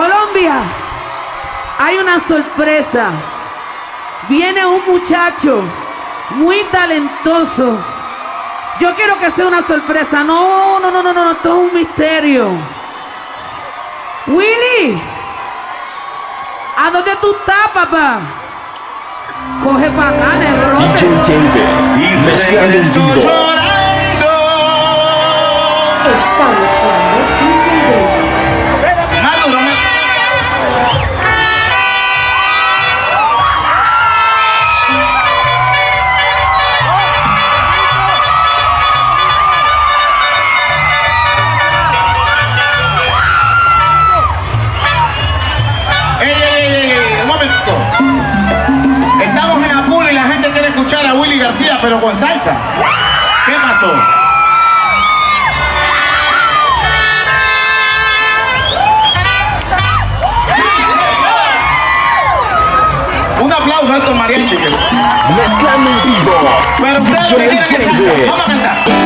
Colombia, hay una sorpresa. Viene un muchacho muy talentoso. Yo quiero que sea una sorpresa. No, no, no, no, no, todo es un misterio. Willy, ¿a dónde tú estás, papá? Coge para acá, negrote. DJ Dave, mezclando en vivo. Está mezclando. pero con salsa. ¿Qué pasó? Un aplauso a estos. Mezclando en vivo. Pero ustedes Vamos a cantar.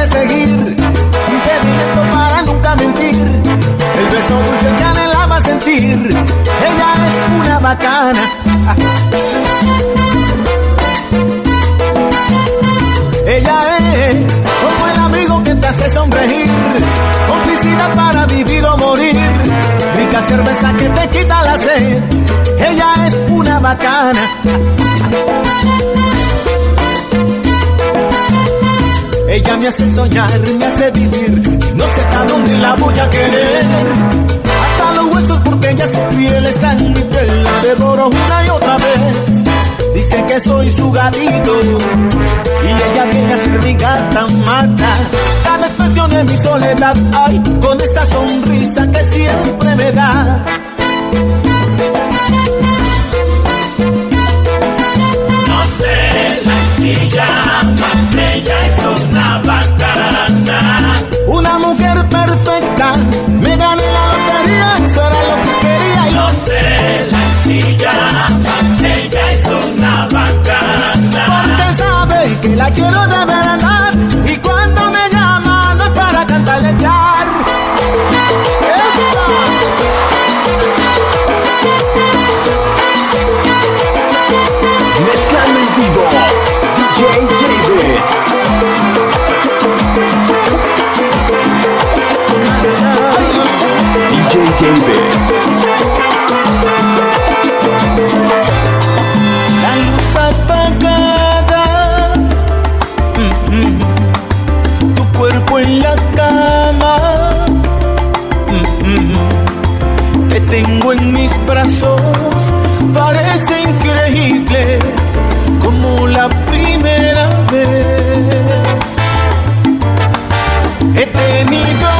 perseguir, impedimento para nunca mentir. El beso dulce que anhelaba sentir, ella es una bacana. Ella es como el amigo que te hace sonreír, complicidad para vivir o morir, rica cerveza que te quita la sed, ella es una bacana. Ella me hace soñar, me hace vivir. No sé hasta dónde la voy a querer. Hasta los huesos porque ella su piel está en mi piel. La devoro una y otra vez. Dice que soy su gatito y ella viene a ser mi gata mata. Cada expresión de mi soledad, ay, con esa sonrisa que siempre me da. No sé la silla. He tenido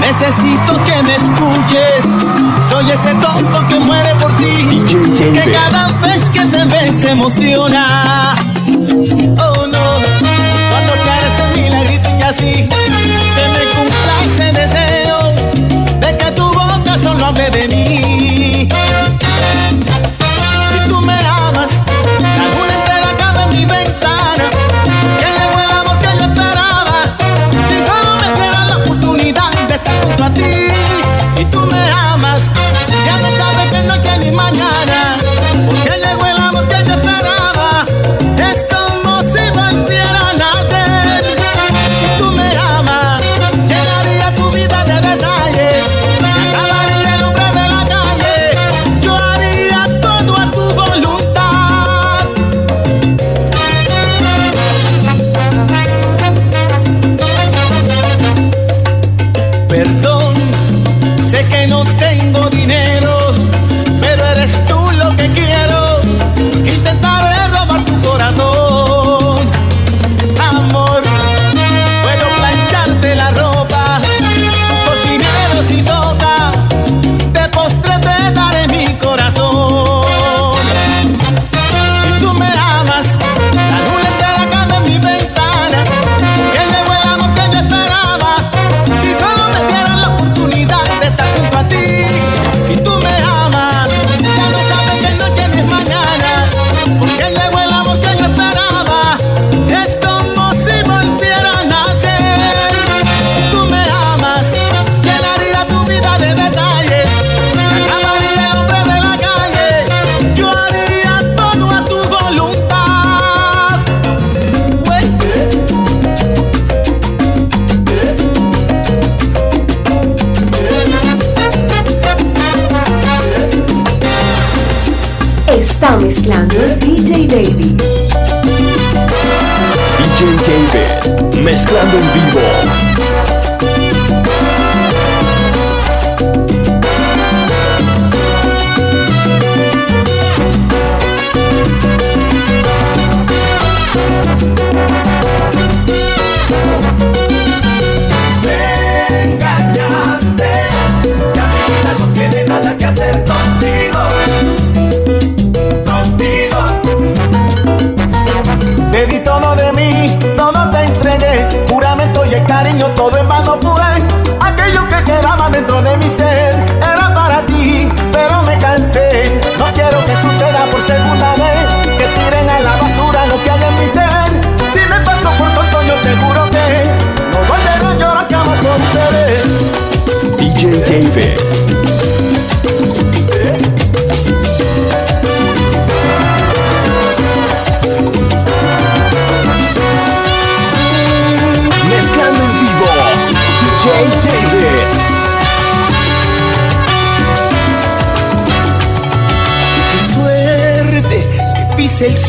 Necesito que me escuches. Soy ese tonto que muere por ti. Que cada vez que te ves emociona.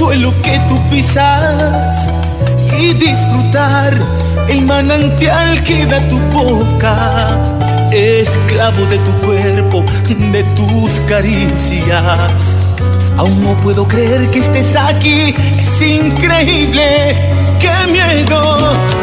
suelo que tú pisas y disfrutar. El manantial que da tu boca, esclavo de tu cuerpo, de tus caricias. Aún no puedo creer que estés aquí, es increíble, qué miedo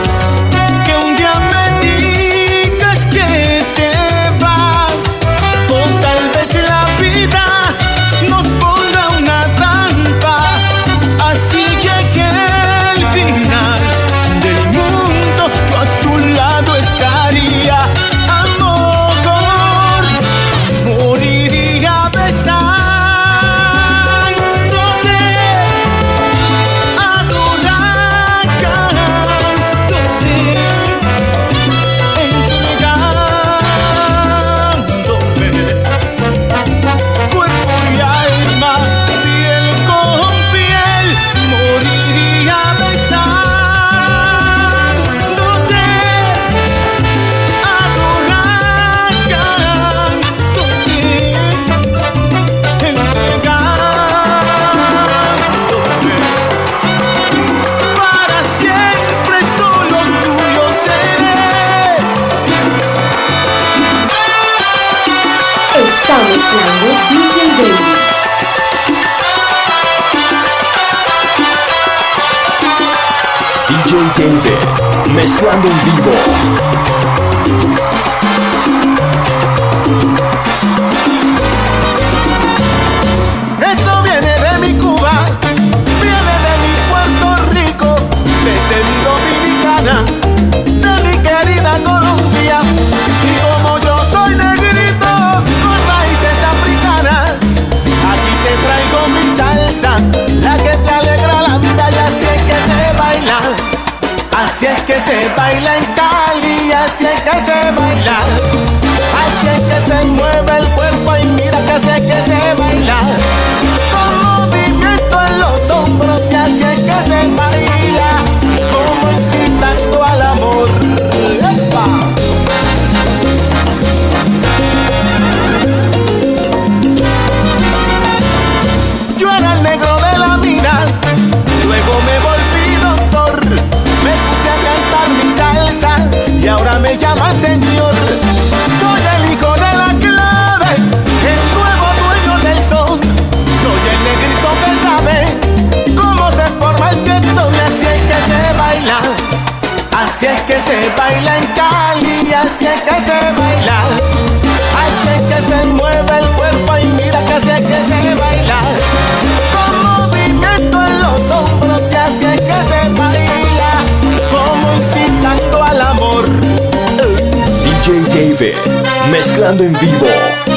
mezclando en vivo.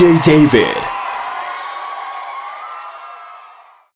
DJ David,